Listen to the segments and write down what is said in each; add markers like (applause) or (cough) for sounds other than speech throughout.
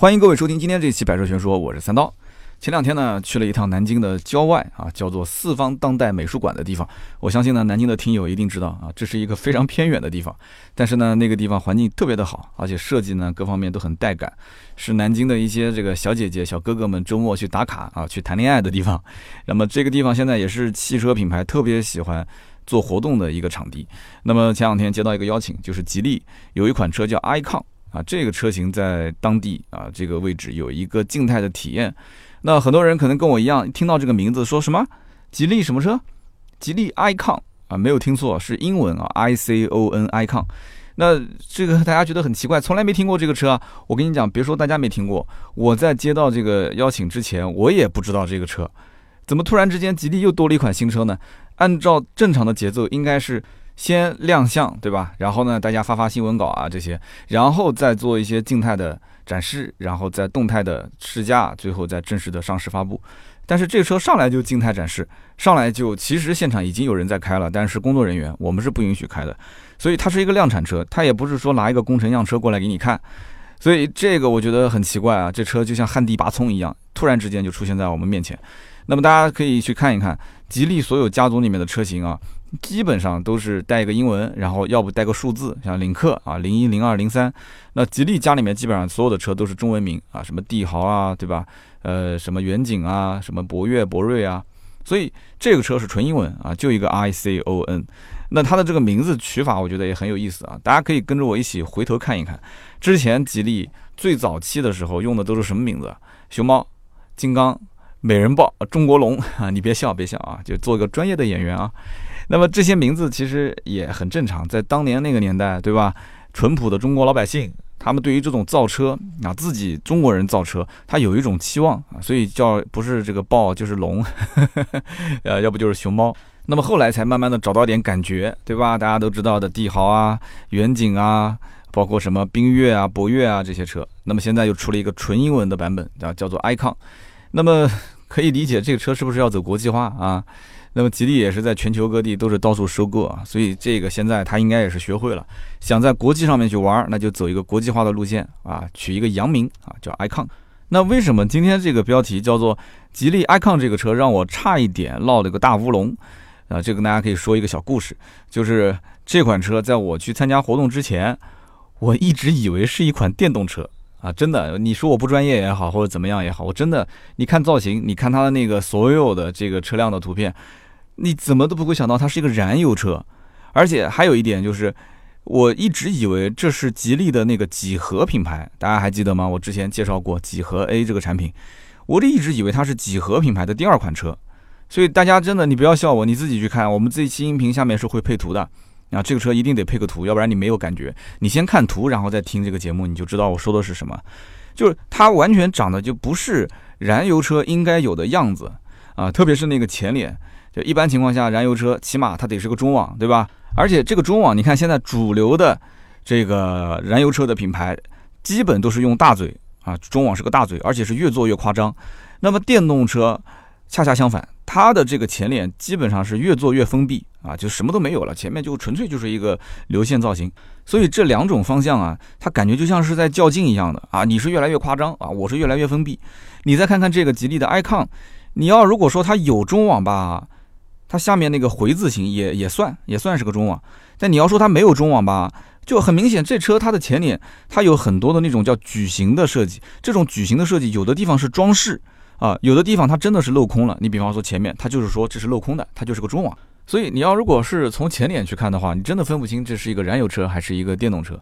欢迎各位收听今天这期《百车全说》，我是三刀。前两天呢，去了一趟南京的郊外啊，叫做四方当代美术馆的地方。我相信呢，南京的听友一定知道啊，这是一个非常偏远的地方。但是呢，那个地方环境特别的好，而且设计呢各方面都很带感，是南京的一些这个小姐姐、小哥哥们周末去打卡啊、去谈恋爱的地方。(laughs) 那么这个地方现在也是汽车品牌特别喜欢做活动的一个场地。那么前两天接到一个邀请，就是吉利有一款车叫 icon 啊，这个车型在当地啊这个位置有一个静态的体验。那很多人可能跟我一样，听到这个名字说什么吉利什么车，吉利 icon 啊，没有听错，是英文啊，i c o n icon。那这个大家觉得很奇怪，从来没听过这个车啊。我跟你讲，别说大家没听过，我在接到这个邀请之前，我也不知道这个车，怎么突然之间吉利又多了一款新车呢？按照正常的节奏，应该是先亮相，对吧？然后呢，大家发发新闻稿啊这些，然后再做一些静态的。展示，然后再动态的试驾，最后再正式的上市发布。但是这个车上来就静态展示，上来就其实现场已经有人在开了，但是工作人员我们是不允许开的，所以它是一个量产车，它也不是说拿一个工程样车过来给你看。所以这个我觉得很奇怪啊，这车就像旱地拔葱一样，突然之间就出现在我们面前。那么大家可以去看一看吉利所有家族里面的车型啊。基本上都是带一个英文，然后要不带个数字，像领克啊，零一、零二、零三。那吉利家里面基本上所有的车都是中文名啊，什么帝豪啊，对吧？呃，什么远景啊，什么博越、博瑞啊。所以这个车是纯英文啊，就一个 I C O N。那它的这个名字取法，我觉得也很有意思啊。大家可以跟着我一起回头看一看，之前吉利最早期的时候用的都是什么名字？熊猫、金刚、美人豹、中国龙啊！你别笑，别笑啊，就做一个专业的演员啊。那么这些名字其实也很正常，在当年那个年代，对吧？淳朴的中国老百姓，他们对于这种造车啊，自己中国人造车，他有一种期望啊，所以叫不是这个豹就是龙，(laughs) 呃，要不就是熊猫。那么后来才慢慢的找到点感觉，对吧？大家都知道的帝豪啊、远景啊，包括什么缤越啊、博越啊这些车。那么现在又出了一个纯英文的版本，叫叫做 icon。那么可以理解这个车是不是要走国际化啊？那么吉利也是在全球各地都是到处收购啊，所以这个现在他应该也是学会了，想在国际上面去玩，那就走一个国际化的路线啊，取一个洋名啊，叫 icon。那为什么今天这个标题叫做吉利 icon 这个车让我差一点落了个大乌龙啊？这个大家可以说一个小故事，就是这款车在我去参加活动之前，我一直以为是一款电动车啊，真的，你说我不专业也好，或者怎么样也好，我真的，你看造型，你看它的那个所有的这个车辆的图片。你怎么都不会想到它是一个燃油车，而且还有一点就是，我一直以为这是吉利的那个几何品牌，大家还记得吗？我之前介绍过几何 A 这个产品，我这一直以为它是几何品牌的第二款车，所以大家真的你不要笑我，你自己去看，我们这一期音频下面是会配图的，啊，这个车一定得配个图，要不然你没有感觉。你先看图，然后再听这个节目，你就知道我说的是什么，就是它完全长得就不是燃油车应该有的样子啊，特别是那个前脸。一般情况下，燃油车起码它得是个中网，对吧？而且这个中网，你看现在主流的这个燃油车的品牌，基本都是用大嘴啊，中网是个大嘴，而且是越做越夸张。那么电动车恰恰相反，它的这个前脸基本上是越做越封闭啊，就什么都没有了，前面就纯粹就是一个流线造型。所以这两种方向啊，它感觉就像是在较劲一样的啊，你是越来越夸张啊，我是越来越封闭。你再看看这个吉利的 icon，你要如果说它有中网吧。它下面那个回字形也也算也算是个中网，但你要说它没有中网吧，就很明显，这车它的前脸它有很多的那种叫矩形的设计，这种矩形的设计有的地方是装饰啊，有的地方它真的是镂空了。你比方说前面，它就是说这是镂空的，它就是个中网。所以你要如果是从前脸去看的话，你真的分不清这是一个燃油车还是一个电动车。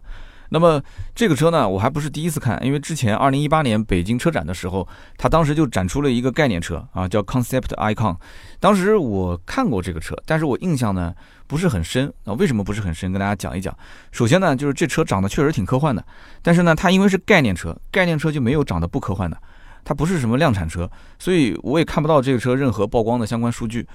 那么这个车呢，我还不是第一次看，因为之前二零一八年北京车展的时候，它当时就展出了一个概念车啊，叫 Concept Icon。当时我看过这个车，但是我印象呢不是很深啊。为什么不是很深？跟大家讲一讲。首先呢，就是这车长得确实挺科幻的，但是呢，它因为是概念车，概念车就没有长得不科幻的，它不是什么量产车，所以我也看不到这个车任何曝光的相关数据，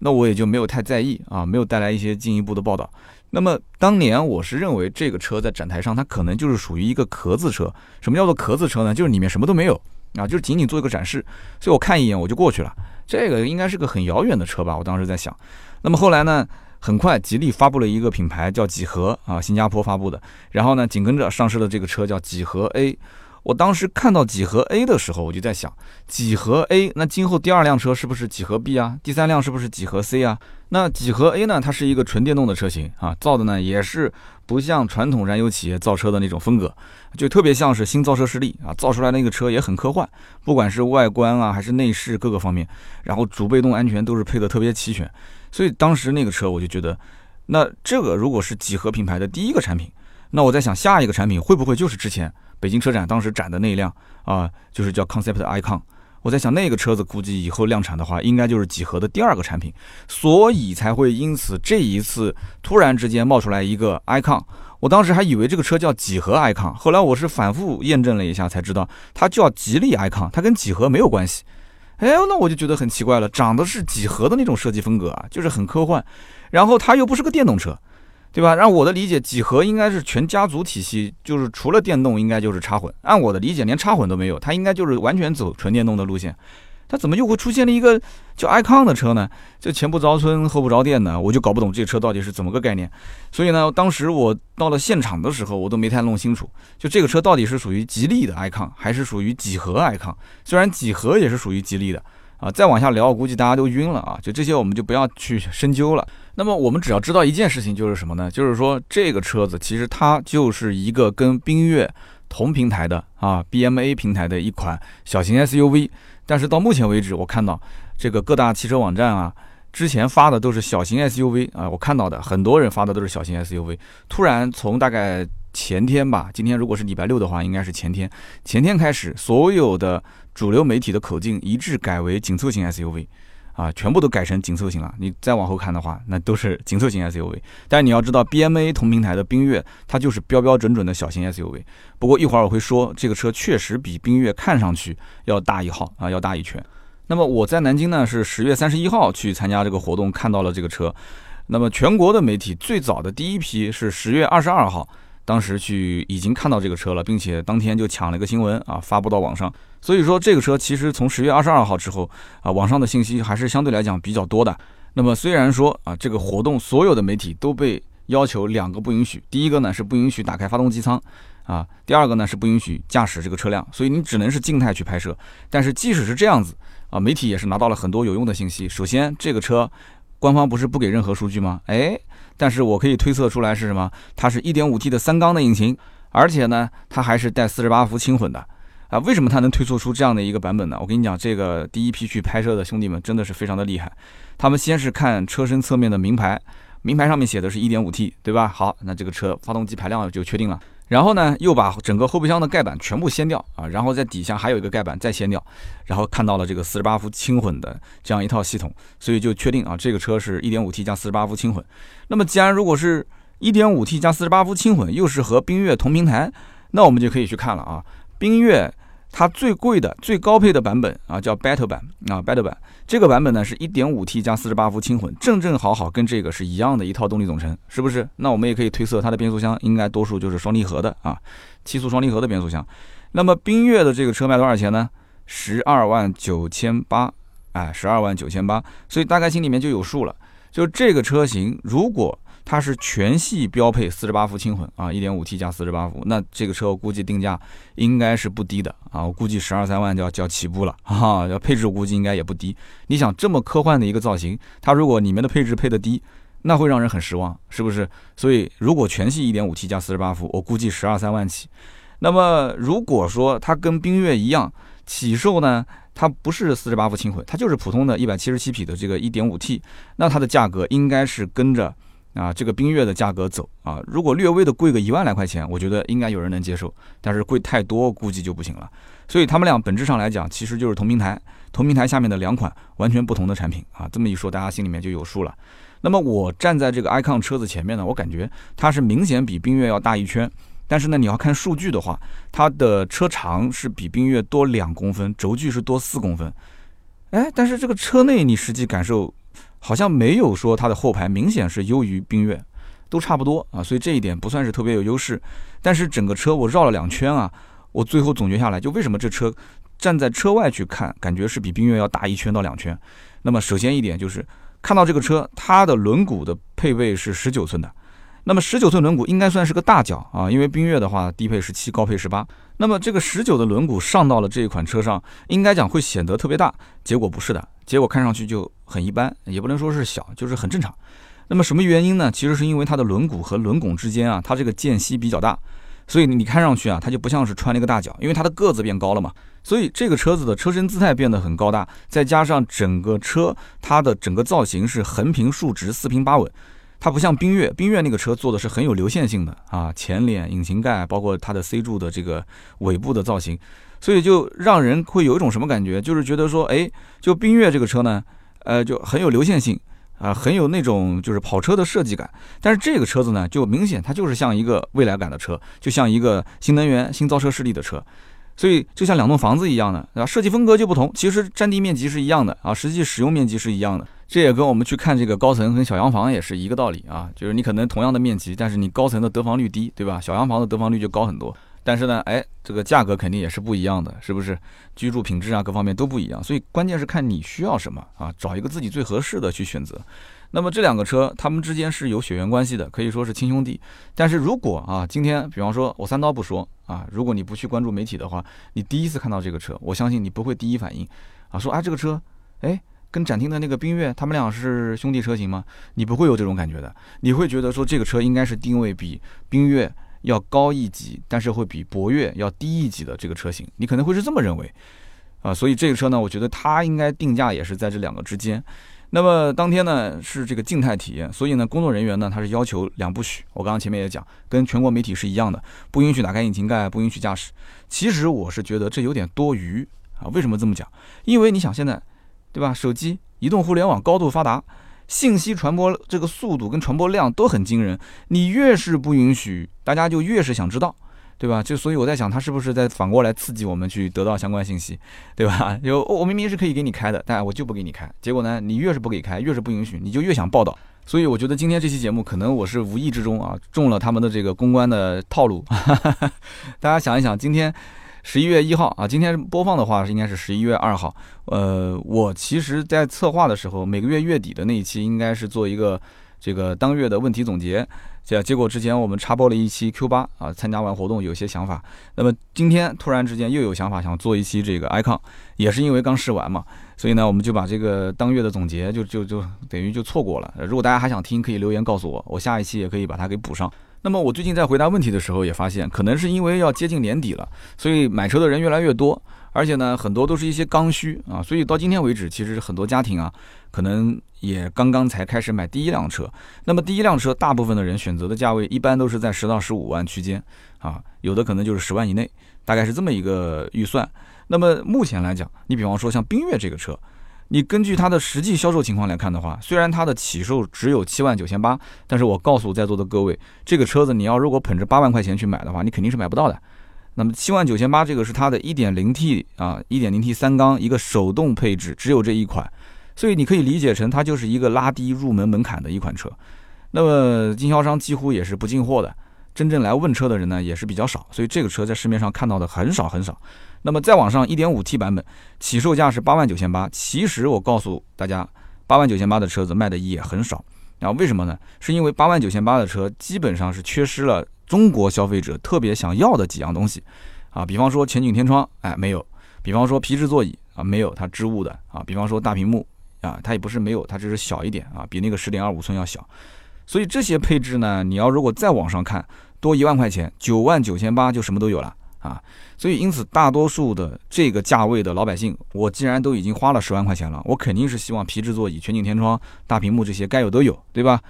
那我也就没有太在意啊，没有带来一些进一步的报道。那么当年我是认为这个车在展台上，它可能就是属于一个壳子车。什么叫做壳子车呢？就是里面什么都没有啊，就是仅仅做一个展示。所以我看一眼我就过去了。这个应该是个很遥远的车吧？我当时在想。那么后来呢，很快吉利发布了一个品牌叫几何啊，新加坡发布的。然后呢，紧跟着上市的这个车叫几何 A。我当时看到几何 A 的时候，我就在想，几何 A，那今后第二辆车是不是几何 B 啊？第三辆是不是几何 C 啊？那几何 A 呢？它是一个纯电动的车型啊，造的呢也是不像传统燃油企业造车的那种风格，就特别像是新造车势力啊，造出来那个车也很科幻，不管是外观啊还是内饰各个方面，然后主被动安全都是配的特别齐全，所以当时那个车我就觉得，那这个如果是几何品牌的第一个产品，那我在想下一个产品会不会就是之前北京车展当时展的那一辆啊，就是叫 Concept Icon。我在想，那个车子估计以后量产的话，应该就是几何的第二个产品，所以才会因此这一次突然之间冒出来一个 icon。我当时还以为这个车叫几何 icon，后来我是反复验证了一下才知道，它叫吉利 icon，它跟几何没有关系。哎，那我就觉得很奇怪了，长得是几何的那种设计风格啊，就是很科幻，然后它又不是个电动车。对吧？按我的理解，几何应该是全家族体系，就是除了电动，应该就是插混。按我的理解，连插混都没有，它应该就是完全走纯电动的路线。它怎么又会出现了一个叫 icon 的车呢？就前不着村后不着店呢？我就搞不懂这车到底是怎么个概念。所以呢，当时我到了现场的时候，我都没太弄清楚，就这个车到底是属于吉利的 icon，还是属于几何 icon？虽然几何也是属于吉利的啊。再往下聊，我估计大家都晕了啊。就这些，我们就不要去深究了。那么我们只要知道一件事情，就是什么呢？就是说这个车子其实它就是一个跟缤越同平台的啊，BMA 平台的一款小型 SUV。但是到目前为止，我看到这个各大汽车网站啊，之前发的都是小型 SUV 啊，我看到的很多人发的都是小型 SUV。突然从大概前天吧，今天如果是礼拜六的话，应该是前天，前天开始，所有的主流媒体的口径一致改为紧凑型 SUV。啊，全部都改成紧凑型了。你再往后看的话，那都是紧凑型 SUV。但你要知道，BMA 同平台的缤越，它就是标标准准的小型 SUV。不过一会儿我会说，这个车确实比缤越看上去要大一号啊，要大一圈。那么我在南京呢，是十月三十一号去参加这个活动，看到了这个车。那么全国的媒体最早的第一批是十月二十二号。当时去已经看到这个车了，并且当天就抢了一个新闻啊，发布到网上。所以说这个车其实从十月二十二号之后啊，网上的信息还是相对来讲比较多的。那么虽然说啊，这个活动所有的媒体都被要求两个不允许，第一个呢是不允许打开发动机舱啊，第二个呢是不允许驾驶这个车辆，所以你只能是静态去拍摄。但是即使是这样子啊，媒体也是拿到了很多有用的信息。首先这个车官方不是不给任何数据吗？哎。但是我可以推测出来是什么？它是一点五 T 的三缸的引擎，而且呢，它还是带四十八伏轻混的啊。为什么它能推测出这样的一个版本呢？我跟你讲，这个第一批去拍摄的兄弟们真的是非常的厉害。他们先是看车身侧面的名牌，名牌上面写的是一点五 T，对吧？好，那这个车发动机排量就确定了。然后呢，又把整个后备箱的盖板全部掀掉啊，然后在底下还有一个盖板再掀掉，然后看到了这个四十八伏轻混的这样一套系统，所以就确定啊，这个车是一点五 T 加四十八伏轻混。那么既然如果是一点五 T 加四十八伏轻混，又是和缤越同平台，那我们就可以去看了啊，缤越。它最贵的、最高配的版本啊，叫 Battle 版啊，Battle 版这个版本呢是 1.5T 加48伏轻混，正正好好跟这个是一样的一套动力总成，是不是？那我们也可以推测它的变速箱应该多数就是双离合的啊，七速双离合的变速箱。那么缤越的这个车卖多少钱呢？十二万九千八，哎，十二万九千八，所以大概心里面就有数了。就这个车型，如果它是全系标配四十八伏轻混啊，一点五 T 加四十八伏，那这个车我估计定价应该是不低的啊，我估计十二三万就要就要起步了啊，要配置我估计应该也不低。你想这么科幻的一个造型，它如果里面的配置配的低，那会让人很失望，是不是？所以如果全系一点五 T 加四十八伏，我估计十二三万起。那么如果说它跟缤越一样起售呢，它不是四十八伏轻混，它就是普通的一百七十七匹的这个一点五 T，那它的价格应该是跟着。啊，这个缤越的价格走啊，如果略微的贵个一万来块钱，我觉得应该有人能接受，但是贵太多估计就不行了。所以他们俩本质上来讲，其实就是同平台，同平台下面的两款完全不同的产品啊。这么一说，大家心里面就有数了。那么我站在这个 icon 车子前面呢，我感觉它是明显比缤越要大一圈，但是呢，你要看数据的话，它的车长是比缤越多两公分，轴距是多四公分。哎，但是这个车内你实际感受。好像没有说它的后排明显是优于缤越，都差不多啊，所以这一点不算是特别有优势。但是整个车我绕了两圈啊，我最后总结下来，就为什么这车站在车外去看，感觉是比缤越要大一圈到两圈。那么首先一点就是看到这个车，它的轮毂的配备是十九寸的，那么十九寸轮毂应该算是个大脚啊，因为缤越的话低配十七，高配十八。那么这个十九的轮毂上到了这一款车上，应该讲会显得特别大，结果不是的，结果看上去就很一般，也不能说是小，就是很正常。那么什么原因呢？其实是因为它的轮毂和轮拱之间啊，它这个间隙比较大，所以你看上去啊，它就不像是穿了一个大脚，因为它的个子变高了嘛，所以这个车子的车身姿态变得很高大，再加上整个车它的整个造型是横平竖直、四平八稳。它不像缤越，缤越那个车做的是很有流线性的啊，前脸、引擎盖，包括它的 C 柱的这个尾部的造型，所以就让人会有一种什么感觉，就是觉得说，哎，就缤越这个车呢，呃，就很有流线性啊，很有那种就是跑车的设计感。但是这个车子呢，就明显它就是像一个未来感的车，就像一个新能源、新造车势力的车。所以就像两栋房子一样的，对吧？设计风格就不同，其实占地面积是一样的啊，实际使用面积是一样的。这也跟我们去看这个高层跟小洋房也是一个道理啊，就是你可能同样的面积，但是你高层的得房率低，对吧？小洋房的得房率就高很多。但是呢，哎，这个价格肯定也是不一样的，是不是？居住品质啊，各方面都不一样。所以关键是看你需要什么啊，找一个自己最合适的去选择。那么这两个车，他们之间是有血缘关系的，可以说是亲兄弟。但是如果啊，今天比方说我三刀不说啊，如果你不去关注媒体的话，你第一次看到这个车，我相信你不会第一反应啊说啊这个车，哎，跟展厅的那个缤越，他们俩是兄弟车型吗？你不会有这种感觉的，你会觉得说这个车应该是定位比缤越要高一级，但是会比博越要低一级的这个车型，你可能会是这么认为啊。所以这个车呢，我觉得它应该定价也是在这两个之间。那么当天呢是这个静态体验，所以呢工作人员呢他是要求两不许。我刚刚前面也讲，跟全国媒体是一样的，不允许打开引擎盖，不允许驾驶。其实我是觉得这有点多余啊。为什么这么讲？因为你想现在，对吧？手机、移动互联网高度发达，信息传播这个速度跟传播量都很惊人。你越是不允许，大家就越是想知道。对吧？就所以我在想，他是不是在反过来刺激我们去得到相关信息，对吧？(laughs) 就我明明是可以给你开的，但我就不给你开。结果呢，你越是不给开，越是不允许，你就越想报道。所以我觉得今天这期节目，可能我是无意之中啊中了他们的这个公关的套路。(laughs) 大家想一想，今天十一月一号啊，今天播放的话是应该是十一月二号。呃，我其实在策划的时候，每个月月底的那一期应该是做一个这个当月的问题总结。结结果之前我们插播了一期 Q 八啊，参加完活动有些想法。那么今天突然之间又有想法想做一期这个 icon，也是因为刚试完嘛，所以呢我们就把这个当月的总结就就就等于就错过了。如果大家还想听，可以留言告诉我，我下一期也可以把它给补上。那么我最近在回答问题的时候也发现，可能是因为要接近年底了，所以买车的人越来越多。而且呢，很多都是一些刚需啊，所以到今天为止，其实很多家庭啊，可能也刚刚才开始买第一辆车。那么第一辆车，大部分的人选择的价位一般都是在十到十五万区间啊，有的可能就是十万以内，大概是这么一个预算。那么目前来讲，你比方说像缤越这个车，你根据它的实际销售情况来看的话，虽然它的起售只有七万九千八，但是我告诉在座的各位，这个车子你要如果捧着八万块钱去买的话，你肯定是买不到的。那么七万九千八，这个是它的一点零 T 啊，一点零 T 三缸一个手动配置，只有这一款，所以你可以理解成它就是一个拉低入门门槛的一款车。那么经销商几乎也是不进货的，真正来问车的人呢也是比较少，所以这个车在市面上看到的很少很少。那么再往上一点五 T 版本，起售价是八万九千八，其实我告诉大家，八万九千八的车子卖的也很少。然后为什么呢？是因为八万九千八的车基本上是缺失了。中国消费者特别想要的几样东西，啊，比方说全景天窗，哎，没有；比方说皮质座椅，啊，没有，它织物的，啊，比方说大屏幕，啊，它也不是没有，它只是小一点，啊，比那个十点二五寸要小。所以这些配置呢，你要如果再往上看，多一万块钱，九万九千八就什么都有了，啊，所以因此大多数的这个价位的老百姓，我既然都已经花了十万块钱了，我肯定是希望皮质座椅、全景天窗、大屏幕这些该有都有，对吧？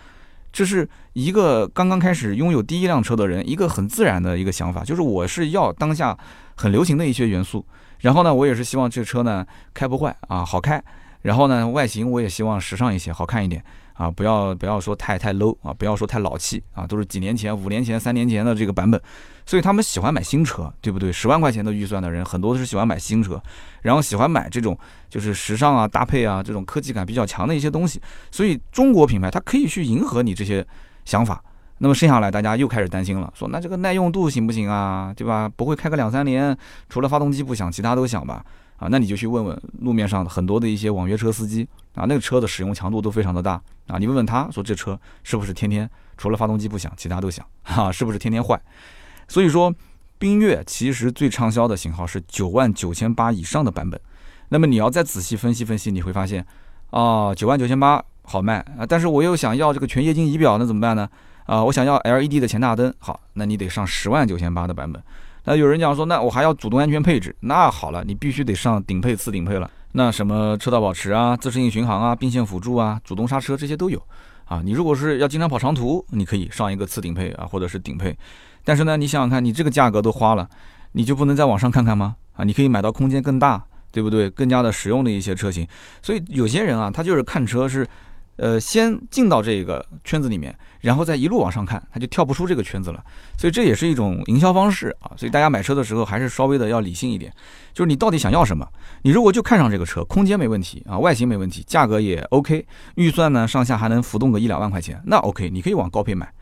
这是一个刚刚开始拥有第一辆车的人一个很自然的一个想法，就是我是要当下很流行的一些元素，然后呢，我也是希望这车呢开不坏啊，好开，然后呢，外形我也希望时尚一些，好看一点。啊，不要不要说太太 low 啊，不要说太老气啊，都是几年前、五年前、三年前的这个版本，所以他们喜欢买新车，对不对？十万块钱的预算的人，很多都是喜欢买新车，然后喜欢买这种就是时尚啊、搭配啊这种科技感比较强的一些东西。所以中国品牌它可以去迎合你这些想法，那么剩下来大家又开始担心了，说那这个耐用度行不行啊？对吧？不会开个两三年，除了发动机不响，其他都响吧？啊，那你就去问问路面上很多的一些网约车司机啊，那个车的使用强度都非常的大啊，你问问他说这车是不是天天除了发动机不响，其他都响？(laughs) 哈，是不是天天坏？所以说，缤越其实最畅销的型号是九万九千八以上的版本。那么你要再仔细分析分析，你会发现，啊，九万九千八好卖啊，但是我又想要这个全液晶仪表，那怎么办呢？啊，我想要 LED 的前大灯，好，那你得上十万九千八的版本。那有人讲说，那我还要主动安全配置，那好了，你必须得上顶配、次顶配了。那什么车道保持啊、自适应巡航啊、并线辅助啊、主动刹车这些都有啊。你如果是要经常跑长途，你可以上一个次顶配啊，或者是顶配。但是呢，你想想看，你这个价格都花了，你就不能在网上看看吗？啊，你可以买到空间更大，对不对？更加的实用的一些车型。所以有些人啊，他就是看车是。呃，先进到这个圈子里面，然后再一路往上看，他就跳不出这个圈子了。所以这也是一种营销方式啊。所以大家买车的时候还是稍微的要理性一点，就是你到底想要什么？你如果就看上这个车，空间没问题啊，外形没问题，价格也 OK，预算呢上下还能浮动个一两万块钱，那 OK，你可以往高配买。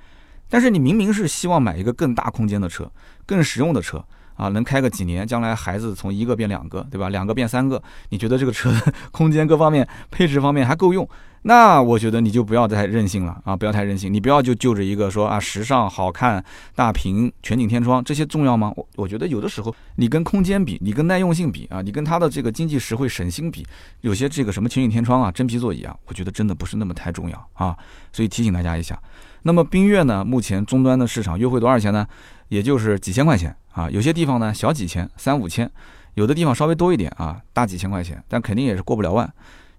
但是你明明是希望买一个更大空间的车，更实用的车。啊，能开个几年，将来孩子从一个变两个，对吧？两个变三个，你觉得这个车 (laughs) 空间各方面、配置方面还够用？那我觉得你就不要太任性了啊！不要太任性，你不要就就着一个说啊，时尚、好看、大屏、全景天窗这些重要吗？我我觉得有的时候你跟空间比，你跟耐用性比啊，你跟它的这个经济实惠、省心比，有些这个什么全景天窗啊、真皮座椅啊，我觉得真的不是那么太重要啊。所以提醒大家一下。那么缤越呢，目前终端的市场优惠多少钱呢？也就是几千块钱。啊，有些地方呢小几千，三五千，有的地方稍微多一点啊，大几千块钱，但肯定也是过不了万，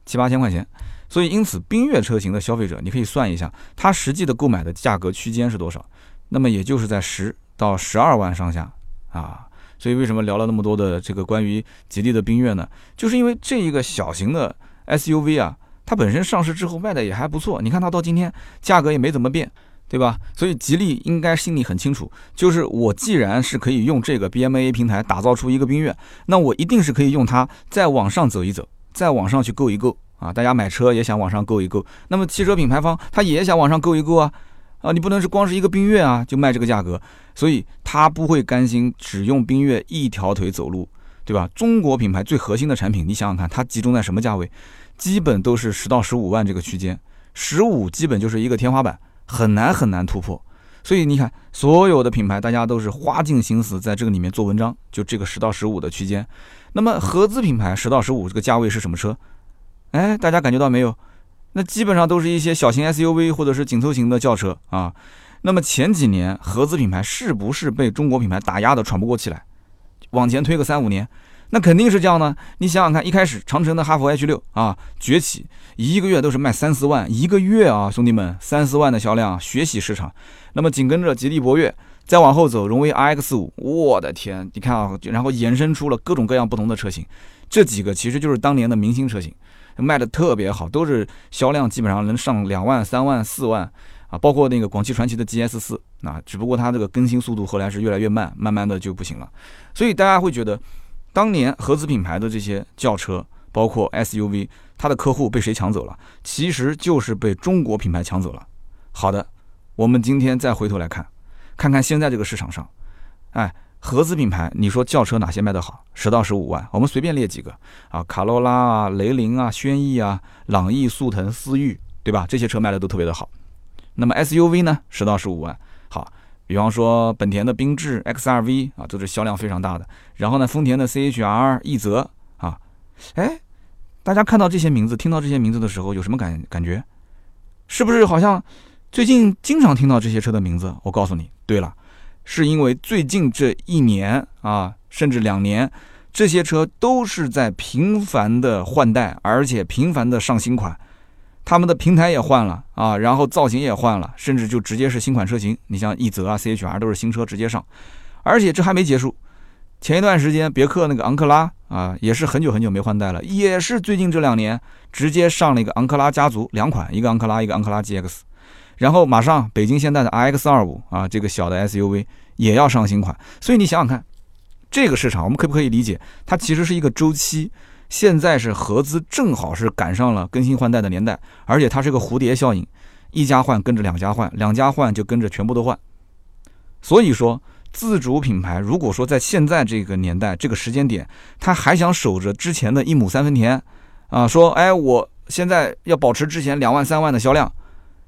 七八千块钱。所以因此，缤越车型的消费者，你可以算一下，它实际的购买的价格区间是多少？那么也就是在十到十二万上下啊。所以为什么聊了那么多的这个关于吉利的缤越呢？就是因为这一个小型的 SUV 啊，它本身上市之后卖的也还不错，你看它到今天价格也没怎么变。对吧？所以吉利应该心里很清楚，就是我既然是可以用这个 BMA 平台打造出一个缤越，那我一定是可以用它再往上走一走，再往上去够一够啊！大家买车也想往上够一够，那么汽车品牌方他也想往上够一够啊！啊，你不能是光是一个缤越啊就卖这个价格，所以他不会甘心只用缤越一条腿走路，对吧？中国品牌最核心的产品，你想想看，它集中在什么价位？基本都是十到十五万这个区间，十五基本就是一个天花板。很难很难突破，所以你看，所有的品牌大家都是花尽心思在这个里面做文章，就这个十到十五的区间。那么合资品牌十到十五这个价位是什么车？哎，大家感觉到没有？那基本上都是一些小型 SUV 或者是紧凑型的轿车啊。那么前几年合资品牌是不是被中国品牌打压的喘不过气来？往前推个三五年。那肯定是这样呢。你想想看，一开始长城的哈弗 H 六啊崛起，一个月都是卖三四万一个月啊，兄弟们，三四万的销量，血洗市场。那么紧跟着吉利博越，再往后走，荣威 RX 五，我的天，你看啊，然后衍生出了各种各样不同的车型，这几个其实就是当年的明星车型，卖的特别好，都是销量基本上能上两万、三万、四万啊，包括那个广汽传祺的 GS 四啊，只不过它这个更新速度后来是越来越慢，慢慢的就不行了，所以大家会觉得。当年合资品牌的这些轿车，包括 SUV，它的客户被谁抢走了？其实就是被中国品牌抢走了。好的，我们今天再回头来看，看看现在这个市场上，哎，合资品牌，你说轿车哪些卖得好？十到十五万，我们随便列几个啊，卡罗拉啊、雷凌啊、轩逸啊、朗逸、速腾、思域，对吧？这些车卖的都特别的好。那么 SUV 呢？十到十五万，好。比方说本田的缤智 XRV 啊，都是销量非常大的。然后呢，丰田的 CHR、奕泽啊，哎，大家看到这些名字，听到这些名字的时候，有什么感感觉？是不是好像最近经常听到这些车的名字？我告诉你，对了，是因为最近这一年啊，甚至两年，这些车都是在频繁的换代，而且频繁的上新款。他们的平台也换了啊，然后造型也换了，甚至就直接是新款车型。你像奕泽啊、CHR 都是新车直接上，而且这还没结束。前一段时间别克那个昂克拉啊，也是很久很久没换代了，也是最近这两年直接上了一个昂克拉家族两款，一个昂克拉，一个昂克拉 GX。然后马上北京现代的 RX25 啊，这个小的 SUV 也要上新款。所以你想想看，这个市场我们可不可以理解？它其实是一个周期。现在是合资正好是赶上了更新换代的年代，而且它是个蝴蝶效应。一家换跟着两家换，两家换就跟着全部都换。所以说，自主品牌如果说在现在这个年代、这个时间点，他还想守着之前的一亩三分田，啊，说，哎，我现在要保持之前两万、三万的销量，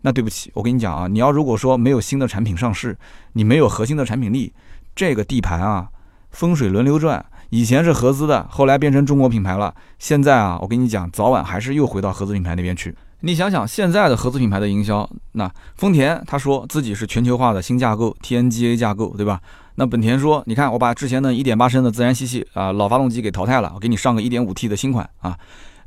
那对不起，我跟你讲啊，你要如果说没有新的产品上市，你没有核心的产品力，这个地盘啊，风水轮流转，以前是合资的，后来变成中国品牌了，现在啊，我跟你讲，早晚还是又回到合资品牌那边去。你想想，现在的合资品牌的营销，那丰田他说自己是全球化的新架构，TNGA 架构，对吧？那本田说，你看我把之前的一点八升的自然吸气啊老发动机给淘汰了，我给你上个一点五 T 的新款啊。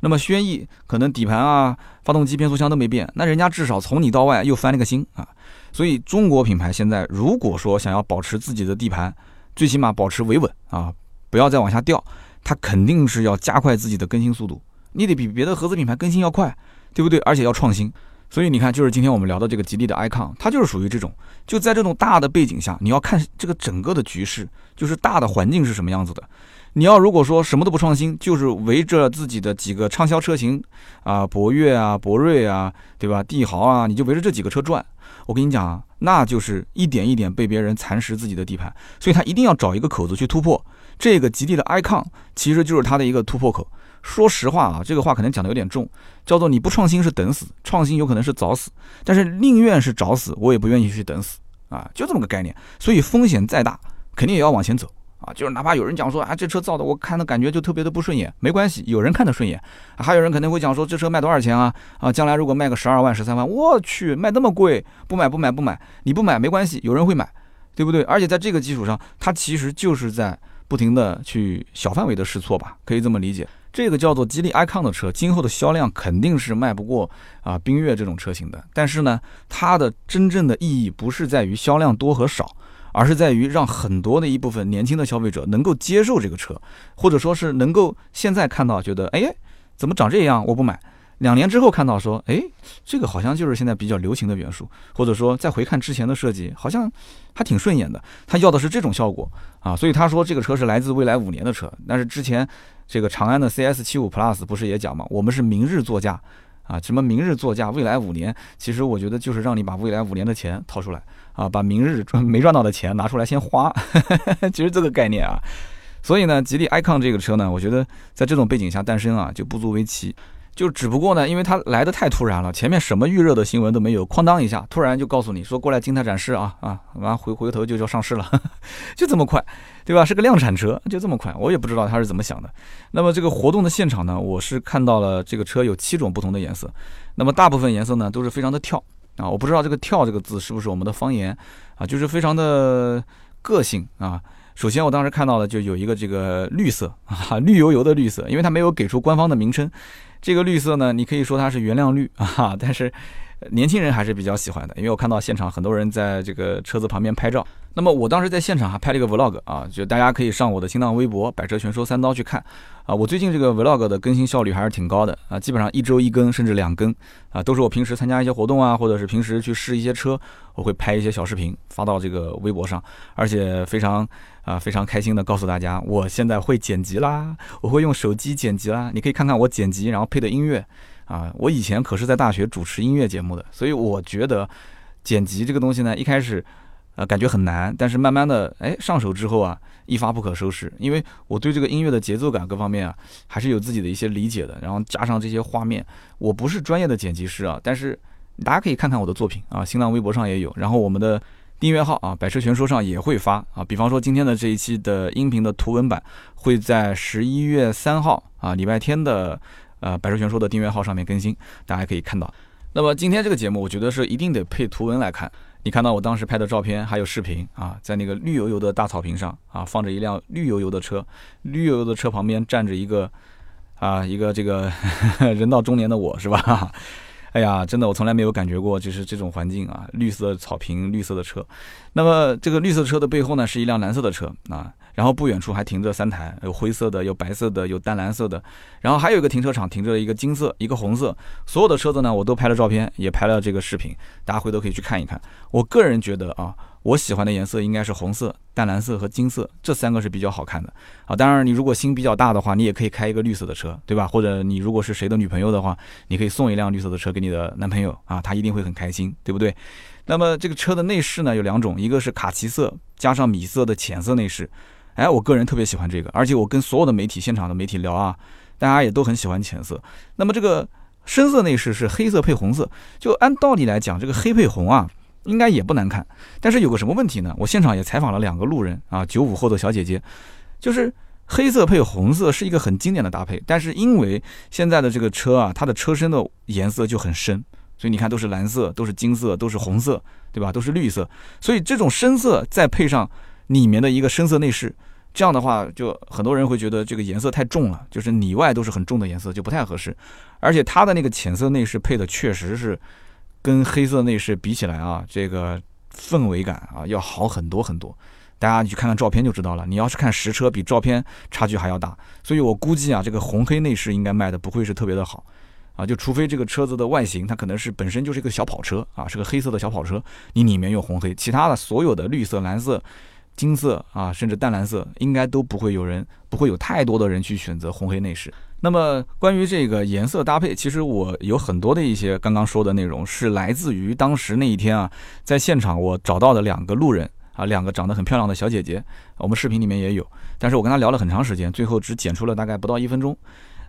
那么轩逸可能底盘啊、发动机、变速箱都没变，那人家至少从里到外又翻了个新啊。所以中国品牌现在如果说想要保持自己的地盘，最起码保持维稳啊，不要再往下掉，它肯定是要加快自己的更新速度，你得比别的合资品牌更新要快。对不对？而且要创新，所以你看，就是今天我们聊的这个吉利的 icon，它就是属于这种，就在这种大的背景下，你要看这个整个的局势，就是大的环境是什么样子的。你要如果说什么都不创新，就是围着自己的几个畅销车型啊，博越啊、博瑞啊，对吧？帝豪啊，你就围着这几个车转，我跟你讲，那就是一点一点被别人蚕食自己的地盘，所以他一定要找一个口子去突破。这个吉利的 icon 其实就是它的一个突破口。说实话啊，这个话可能讲的有点重，叫做你不创新是等死，创新有可能是早死，但是宁愿是找死，我也不愿意去等死啊，就这么个概念。所以风险再大，肯定也要往前走啊。就是哪怕有人讲说啊，这车造的我看的感觉就特别的不顺眼，没关系，有人看得顺眼，还有人可能会讲说这车卖多少钱啊？啊，将来如果卖个十二万、十三万，我去，卖那么贵，不买不买不买，你不买没关系，有人会买，对不对？而且在这个基础上，它其实就是在不停的去小范围的试错吧，可以这么理解。这个叫做吉利 icon 的车，今后的销量肯定是卖不过啊缤越这种车型的。但是呢，它的真正的意义不是在于销量多和少，而是在于让很多的一部分年轻的消费者能够接受这个车，或者说是能够现在看到觉得，哎，怎么长这样，我不买。两年之后看到说，哎，这个好像就是现在比较流行的元素，或者说再回看之前的设计，好像还挺顺眼的。他要的是这种效果啊，所以他说这个车是来自未来五年的车。但是之前这个长安的 CS 七五 Plus 不是也讲嘛，我们是明日座驾啊，什么明日座驾，未来五年，其实我觉得就是让你把未来五年的钱掏出来啊，把明日赚没赚到的钱拿出来先花，(laughs) 其实这个概念啊。所以呢，吉利 icon 这个车呢，我觉得在这种背景下诞生啊，就不足为奇。就只不过呢，因为它来的太突然了，前面什么预热的新闻都没有，哐当一下，突然就告诉你说过来静态展示啊啊，完回回头就要上市了，(laughs) 就这么快，对吧？是个量产车，就这么快，我也不知道他是怎么想的。那么这个活动的现场呢，我是看到了这个车有七种不同的颜色，那么大部分颜色呢都是非常的跳啊，我不知道这个跳这个字是不是我们的方言啊，就是非常的个性啊。首先我当时看到的就有一个这个绿色啊，(laughs) 绿油油的绿色，因为它没有给出官方的名称。这个绿色呢，你可以说它是原谅绿啊，但是年轻人还是比较喜欢的，因为我看到现场很多人在这个车子旁边拍照。那么我当时在现场还拍了一个 vlog 啊，就大家可以上我的新浪微博“百车全说三刀”去看啊。我最近这个 vlog 的更新效率还是挺高的啊，基本上一周一更甚至两更啊，都是我平时参加一些活动啊，或者是平时去试一些车，我会拍一些小视频发到这个微博上，而且非常啊非常开心的告诉大家，我现在会剪辑啦，我会用手机剪辑啦，你可以看看我剪辑然后配的音乐啊。我以前可是在大学主持音乐节目的，所以我觉得剪辑这个东西呢，一开始。呃，感觉很难，但是慢慢的，哎，上手之后啊，一发不可收拾。因为我对这个音乐的节奏感各方面啊，还是有自己的一些理解的。然后加上这些画面，我不是专业的剪辑师啊，但是大家可以看看我的作品啊，新浪微博上也有，然后我们的订阅号啊，百车全说上也会发啊。比方说今天的这一期的音频的图文版，会在十一月三号啊，礼拜天的呃百车全说的订阅号上面更新，大家可以看到。那么今天这个节目，我觉得是一定得配图文来看。你看到我当时拍的照片还有视频啊，在那个绿油油的大草坪上啊，放着一辆绿油油的车，绿油油的车旁边站着一个啊，一个这个 (laughs) 人到中年的我是吧？哎呀，真的我从来没有感觉过就是这种环境啊，绿色草坪，绿色的车。那么这个绿色车的背后呢，是一辆蓝色的车啊。然后不远处还停着三台，有灰色的，有白色的，有淡蓝色的，然后还有一个停车场停着一个金色，一个红色，所有的车子呢，我都拍了照片，也拍了这个视频，大家回头可以去看一看。我个人觉得啊。我喜欢的颜色应该是红色、淡蓝色和金色，这三个是比较好看的啊。当然，你如果心比较大的话，你也可以开一个绿色的车，对吧？或者你如果是谁的女朋友的话，你可以送一辆绿色的车给你的男朋友啊，他一定会很开心，对不对？那么这个车的内饰呢有两种，一个是卡其色加上米色的浅色内饰，哎，我个人特别喜欢这个，而且我跟所有的媒体现场的媒体聊啊，大家也都很喜欢浅色。那么这个深色内饰是黑色配红色，就按道理来讲，这个黑配红啊。应该也不难看，但是有个什么问题呢？我现场也采访了两个路人啊，九五后的小姐姐，就是黑色配红色是一个很经典的搭配，但是因为现在的这个车啊，它的车身的颜色就很深，所以你看都是蓝色，都是金色，都是红色，对吧？都是绿色，所以这种深色再配上里面的一个深色内饰，这样的话就很多人会觉得这个颜色太重了，就是里外都是很重的颜色就不太合适，而且它的那个浅色内饰配的确实是。跟黑色内饰比起来啊，这个氛围感啊要好很多很多。大家你去看看照片就知道了。你要是看实车，比照片差距还要大。所以我估计啊，这个红黑内饰应该卖的不会是特别的好啊。就除非这个车子的外形它可能是本身就是一个小跑车啊，是个黑色的小跑车，你里面用红黑，其他的所有的绿色、蓝色、金色啊，甚至淡蓝色，应该都不会有人，不会有太多的人去选择红黑内饰。那么关于这个颜色搭配，其实我有很多的一些刚刚说的内容是来自于当时那一天啊，在现场我找到的两个路人啊，两个长得很漂亮的小姐姐，我们视频里面也有，但是我跟她聊了很长时间，最后只剪出了大概不到一分钟。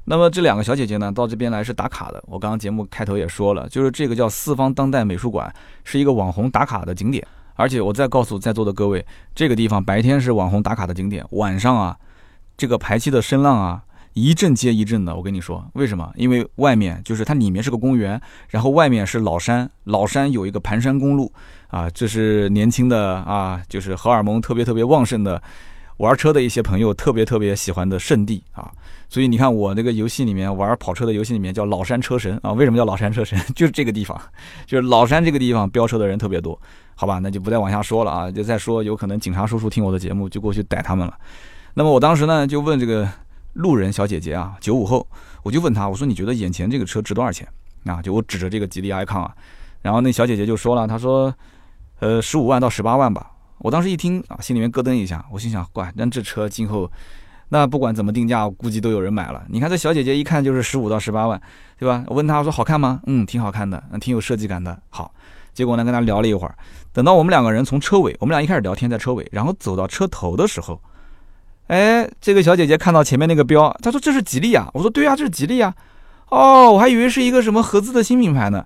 那么这两个小姐姐呢，到这边来是打卡的。我刚刚节目开头也说了，就是这个叫四方当代美术馆，是一个网红打卡的景点。而且我再告诉在座的各位，这个地方白天是网红打卡的景点，晚上啊，这个排气的声浪啊。一阵接一阵的，我跟你说，为什么？因为外面就是它里面是个公园，然后外面是老山，老山有一个盘山公路啊，这是年轻的啊，就是荷尔蒙特别特别旺盛的玩车的一些朋友特别特别喜欢的圣地啊。所以你看我那个游戏里面玩跑车的游戏里面叫老山车神啊，为什么叫老山车神？(laughs) 就是这个地方，就是老山这个地方飙车的人特别多，好吧？那就不再往下说了啊，就再说有可能警察叔叔听我的节目就过去逮他们了。那么我当时呢就问这个。路人小姐姐啊，九五后，我就问她，我说你觉得眼前这个车值多少钱？啊，就我指着这个吉利 icon 啊，然后那小姐姐就说了，她说，呃，十五万到十八万吧。我当时一听啊，心里面咯噔一下，我心想，怪，那这车今后，那不管怎么定价，估计都有人买了。你看这小姐姐一看就是十五到十八万，对吧？我问她，我说好看吗？嗯，挺好看的，嗯，挺有设计感的。好，结果呢，跟她聊了一会儿，等到我们两个人从车尾，我们俩一开始聊天在车尾，然后走到车头的时候。哎，这个小姐姐看到前面那个标，她说这是吉利啊。我说对啊，这是吉利啊。哦，我还以为是一个什么合资的新品牌呢。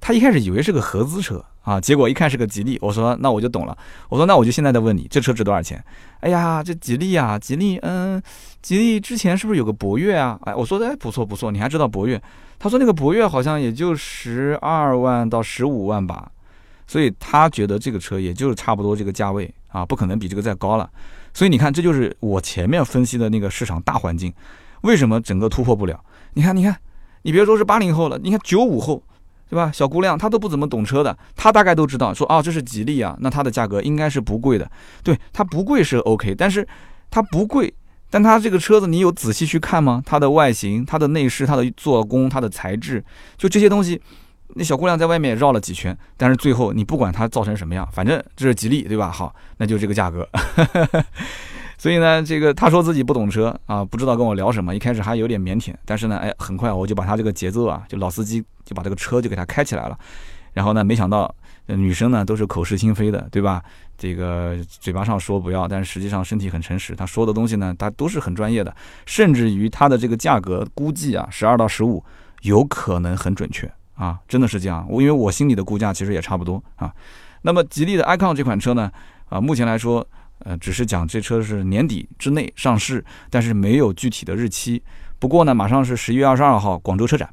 他一开始以为是个合资车啊，结果一看是个吉利。我说那我就懂了。我说那我就现在再问你，这车值多少钱？哎呀，这吉利啊，吉利，嗯，吉利之前是不是有个博越啊？哎，我说哎不错不错，你还知道博越？他说那个博越好像也就十二万到十五万吧。所以他觉得这个车也就是差不多这个价位啊，不可能比这个再高了。所以你看，这就是我前面分析的那个市场大环境，为什么整个突破不了？你看，你看，你别说是八零后了，你看九五后，对吧？小姑娘她都不怎么懂车的，她大概都知道，说啊，这是吉利啊，那它的价格应该是不贵的。对，它不贵是 OK，但是它不贵，但它这个车子你有仔细去看吗？它的外形、它的内饰、它的做工、它的材质，就这些东西。那小姑娘在外面绕了几圈，但是最后你不管它造成什么样，反正这是吉利，对吧？好，那就这个价格。(laughs) 所以呢，这个他说自己不懂车啊，不知道跟我聊什么，一开始还有点腼腆，但是呢，哎，很快我就把他这个节奏啊，就老司机就把这个车就给他开起来了。然后呢，没想到女生呢都是口是心非的，对吧？这个嘴巴上说不要，但是实际上身体很诚实。他说的东西呢，他都是很专业的，甚至于他的这个价格估计啊，十二到十五，有可能很准确。啊，真的是这样。我因为我心里的估价其实也差不多啊。那么吉利的 icon 这款车呢，啊，目前来说，呃，只是讲这车是年底之内上市，但是没有具体的日期。不过呢，马上是十一月二十二号广州车展，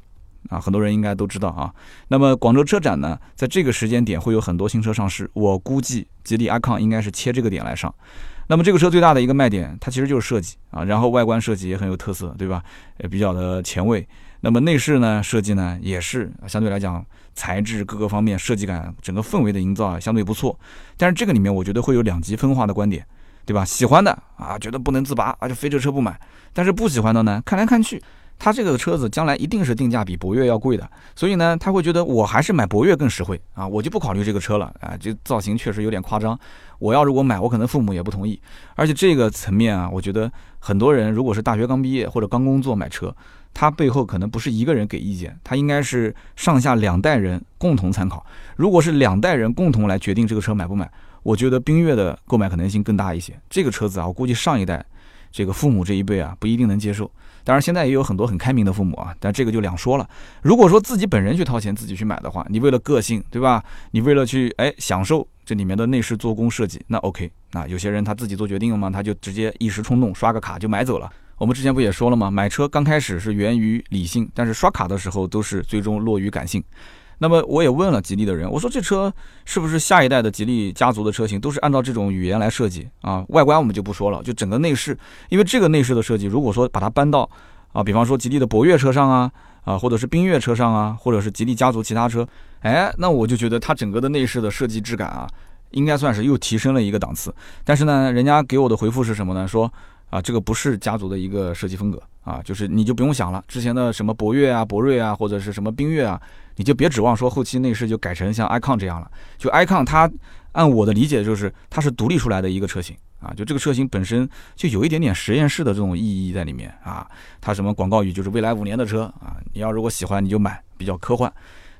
啊，很多人应该都知道啊。那么广州车展呢，在这个时间点会有很多新车上市，我估计吉利 icon 应该是切这个点来上。那么这个车最大的一个卖点，它其实就是设计啊，然后外观设计也很有特色，对吧？也比较的前卫。那么内饰呢，设计呢也是相对来讲，材质各个方面设计感，整个氛围的营造啊相对不错。但是这个里面我觉得会有两极分化的观点。对吧？喜欢的啊，觉得不能自拔啊，就非这车不买。但是不喜欢的呢，看来看去，他这个车子将来一定是定价比博越要贵的，所以呢，他会觉得我还是买博越更实惠啊，我就不考虑这个车了啊。这造型确实有点夸张，我要如果买，我可能父母也不同意。而且这个层面啊，我觉得很多人如果是大学刚毕业或者刚工作买车，他背后可能不是一个人给意见，他应该是上下两代人共同参考。如果是两代人共同来决定这个车买不买。我觉得缤越的购买可能性更大一些。这个车子啊，我估计上一代这个父母这一辈啊不一定能接受。当然，现在也有很多很开明的父母啊，但这个就两说了。如果说自己本人去掏钱自己去买的话，你为了个性，对吧？你为了去哎享受这里面的内饰做工设计，那 OK。那有些人他自己做决定了嘛，他就直接一时冲动刷个卡就买走了。我们之前不也说了吗？买车刚开始是源于理性，但是刷卡的时候都是最终落于感性。那么我也问了吉利的人，我说这车是不是下一代的吉利家族的车型都是按照这种语言来设计啊？外观我们就不说了，就整个内饰，因为这个内饰的设计，如果说把它搬到啊，比方说吉利的博越车上啊，啊，或者是缤越车上啊，或者是吉利家族其他车，哎，那我就觉得它整个的内饰的设计质感啊，应该算是又提升了一个档次。但是呢，人家给我的回复是什么呢？说啊，这个不是家族的一个设计风格啊，就是你就不用想了，之前的什么博越啊、博瑞啊，或者是什么缤越啊。你就别指望说后期内饰就改成像 icon 这样了，就 icon 它按我的理解就是它是独立出来的一个车型啊，就这个车型本身就有一点点实验室的这种意义在里面啊，它什么广告语就是未来五年的车啊，你要如果喜欢你就买，比较科幻。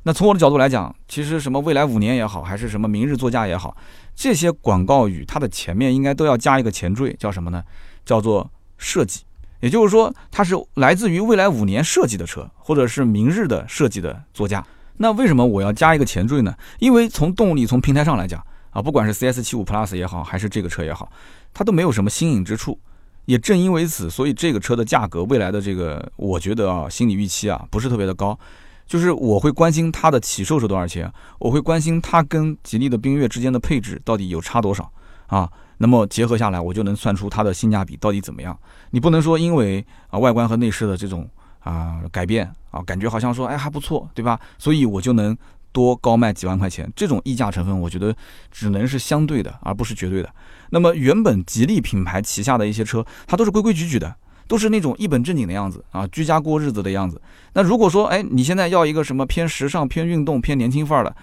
那从我的角度来讲，其实什么未来五年也好，还是什么明日座驾也好，这些广告语它的前面应该都要加一个前缀，叫什么呢？叫做设计。也就是说，它是来自于未来五年设计的车，或者是明日的设计的座驾。那为什么我要加一个前缀呢？因为从动力、从平台上来讲啊，不管是 CS 七五 Plus 也好，还是这个车也好，它都没有什么新颖之处。也正因为此，所以这个车的价格，未来的这个，我觉得啊，心理预期啊，不是特别的高。就是我会关心它的起售是多少钱，我会关心它跟吉利的缤越之间的配置到底有差多少啊。那么结合下来，我就能算出它的性价比到底怎么样。你不能说因为啊外观和内饰的这种啊改变啊，感觉好像说哎还不错，对吧？所以我就能多高卖几万块钱。这种溢价成分，我觉得只能是相对的，而不是绝对的。那么原本吉利品牌旗下的一些车，它都是规规矩矩的，都是那种一本正经的样子啊，居家过日子的样子。那如果说哎你现在要一个什么偏时尚、偏运动、偏年轻范儿的，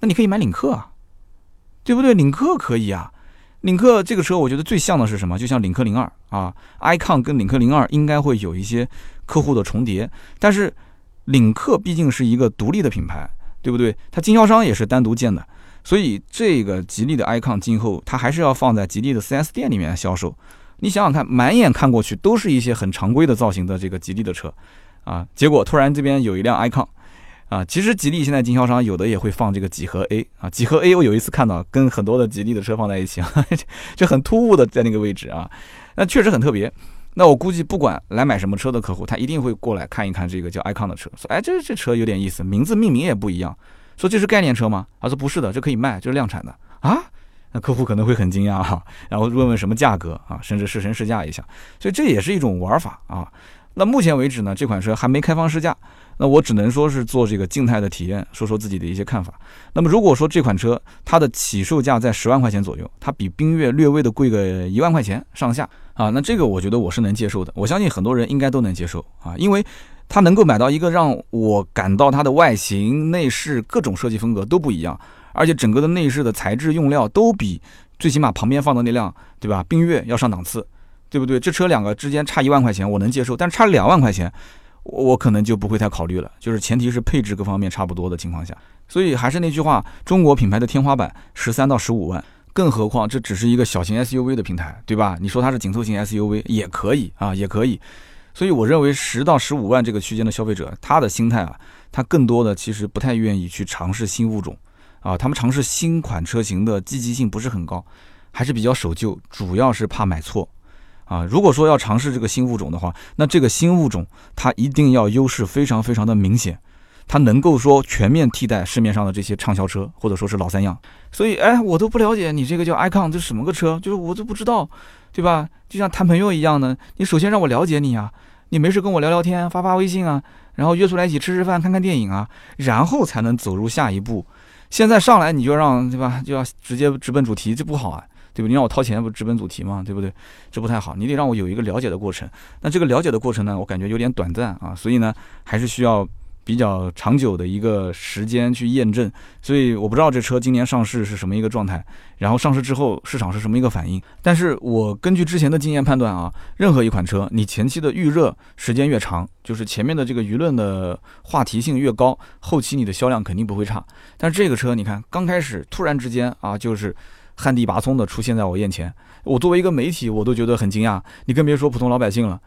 那你可以买领克啊，对不对？领克可以啊。领克这个车，我觉得最像的是什么？就像领克零二啊，icon 跟领克零二应该会有一些客户的重叠，但是领克毕竟是一个独立的品牌，对不对？它经销商也是单独建的，所以这个吉利的 icon 今后它还是要放在吉利的 4S 店里面销售。你想想看，满眼看过去都是一些很常规的造型的这个吉利的车啊，结果突然这边有一辆 icon。啊，其实吉利现在经销商有的也会放这个几何 A 啊，几何 A 我有一次看到跟很多的吉利的车放在一起，(laughs) 就很突兀的在那个位置啊，那确实很特别。那我估计不管来买什么车的客户，他一定会过来看一看这个叫 icon 的车，说哎这这车有点意思，名字命名也不一样，说这是概念车吗？他说不是的，这可以卖，这是量产的啊。那客户可能会很惊讶哈，然后问问什么价格啊，甚至试乘试驾一下，所以这也是一种玩法啊。那目前为止呢，这款车还没开放试驾。那我只能说是做这个静态的体验，说说自己的一些看法。那么如果说这款车它的起售价在十万块钱左右，它比缤越略微的贵个一万块钱上下啊，那这个我觉得我是能接受的。我相信很多人应该都能接受啊，因为它能够买到一个让我感到它的外形、内饰各种设计风格都不一样，而且整个的内饰的材质用料都比最起码旁边放的那辆对吧缤越要上档次，对不对？这车两个之间差一万块钱我能接受，但差两万块钱。我可能就不会太考虑了，就是前提是配置各方面差不多的情况下，所以还是那句话，中国品牌的天花板十三到十五万，更何况这只是一个小型 SUV 的平台，对吧？你说它是紧凑型 SUV 也可以啊，也可以。所以我认为十到十五万这个区间的消费者，他的心态啊，他更多的其实不太愿意去尝试新物种啊，他们尝试新款车型的积极性不是很高，还是比较守旧，主要是怕买错。啊，如果说要尝试这个新物种的话，那这个新物种它一定要优势非常非常的明显，它能够说全面替代市面上的这些畅销车，或者说是老三样。所以，哎，我都不了解你这个叫 icon 这是什么个车，就是我都不知道，对吧？就像谈朋友一样的，你首先让我了解你啊，你没事跟我聊聊天，发发微信啊，然后约出来一起吃吃饭、看看电影啊，然后才能走入下一步。现在上来你就让对吧，就要直接直奔主题，这不好啊。对不对？你让我掏钱不直奔主题吗？对不对？这不太好，你得让我有一个了解的过程。那这个了解的过程呢，我感觉有点短暂啊，所以呢，还是需要。比较长久的一个时间去验证，所以我不知道这车今年上市是什么一个状态，然后上市之后市场是什么一个反应。但是我根据之前的经验判断啊，任何一款车，你前期的预热时间越长，就是前面的这个舆论的话题性越高，后期你的销量肯定不会差。但是这个车，你看刚开始突然之间啊，就是旱地拔葱的出现在我眼前，我作为一个媒体，我都觉得很惊讶，你更别说普通老百姓了。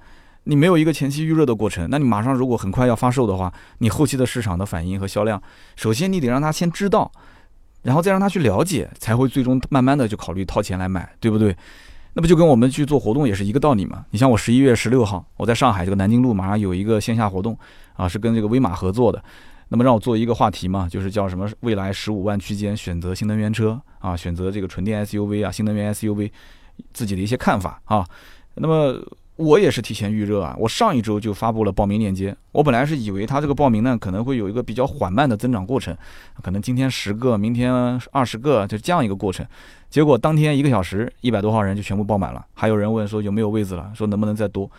你没有一个前期预热的过程，那你马上如果很快要发售的话，你后期的市场的反应和销量，首先你得让他先知道，然后再让他去了解，才会最终慢慢的就考虑掏钱来买，对不对？那不就跟我们去做活动也是一个道理嘛？你像我十一月十六号，我在上海这个南京路马上有一个线下活动啊，是跟这个威马合作的，那么让我做一个话题嘛，就是叫什么未来十五万区间选择新能源车啊，选择这个纯电 SUV 啊，新能源 SUV，自己的一些看法啊，那么。我也是提前预热啊！我上一周就发布了报名链接。我本来是以为他这个报名呢，可能会有一个比较缓慢的增长过程，可能今天十个，明天二十个，就这样一个过程。结果当天一个小时，一百多号人就全部爆满了。还有人问说有没有位子了，说能不能再多。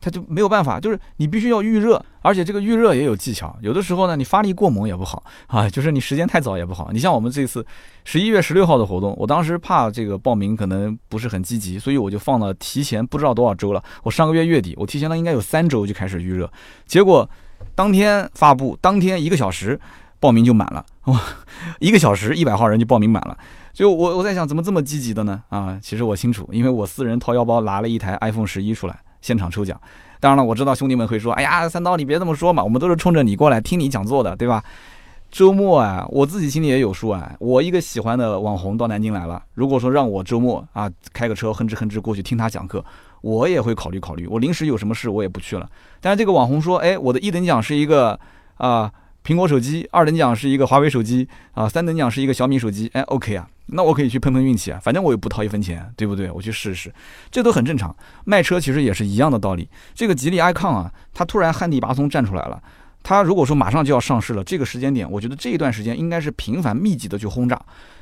他就没有办法，就是你必须要预热，而且这个预热也有技巧。有的时候呢，你发力过猛也不好 (laughs) 啊，就是你时间太早也不好。你像我们这次十一月十六号的活动，我当时怕这个报名可能不是很积极，所以我就放了提前不知道多少周了。我上个月月底，我提前了应该有三周就开始预热，结果当天发布，当天一个小时报名就满了，哇，(laughs) 一个小时一百号人就报名满了。就我我在想，怎么这么积极的呢？啊，其实我清楚，因为我私人掏腰包拿了一台 iPhone 十一出来。现场抽奖，当然了，我知道兄弟们会说：“哎呀，三刀，你别这么说嘛，我们都是冲着你过来听你讲座的，对吧？”周末啊，我自己心里也有数啊。我一个喜欢的网红到南京来了，如果说让我周末啊开个车哼哧哼哧过去听他讲课，我也会考虑考虑。我临时有什么事，我也不去了。但是这个网红说：“哎，我的一等奖是一个啊苹果手机，二等奖是一个华为手机啊，三等奖是一个小米手机。”哎，OK 啊。那我可以去碰碰运气啊，反正我又不掏一分钱，对不对？我去试试，这都很正常。卖车其实也是一样的道理。这个吉利 icon 啊，它突然旱地拔葱站出来了，它如果说马上就要上市了，这个时间点，我觉得这一段时间应该是频繁密集的去轰炸，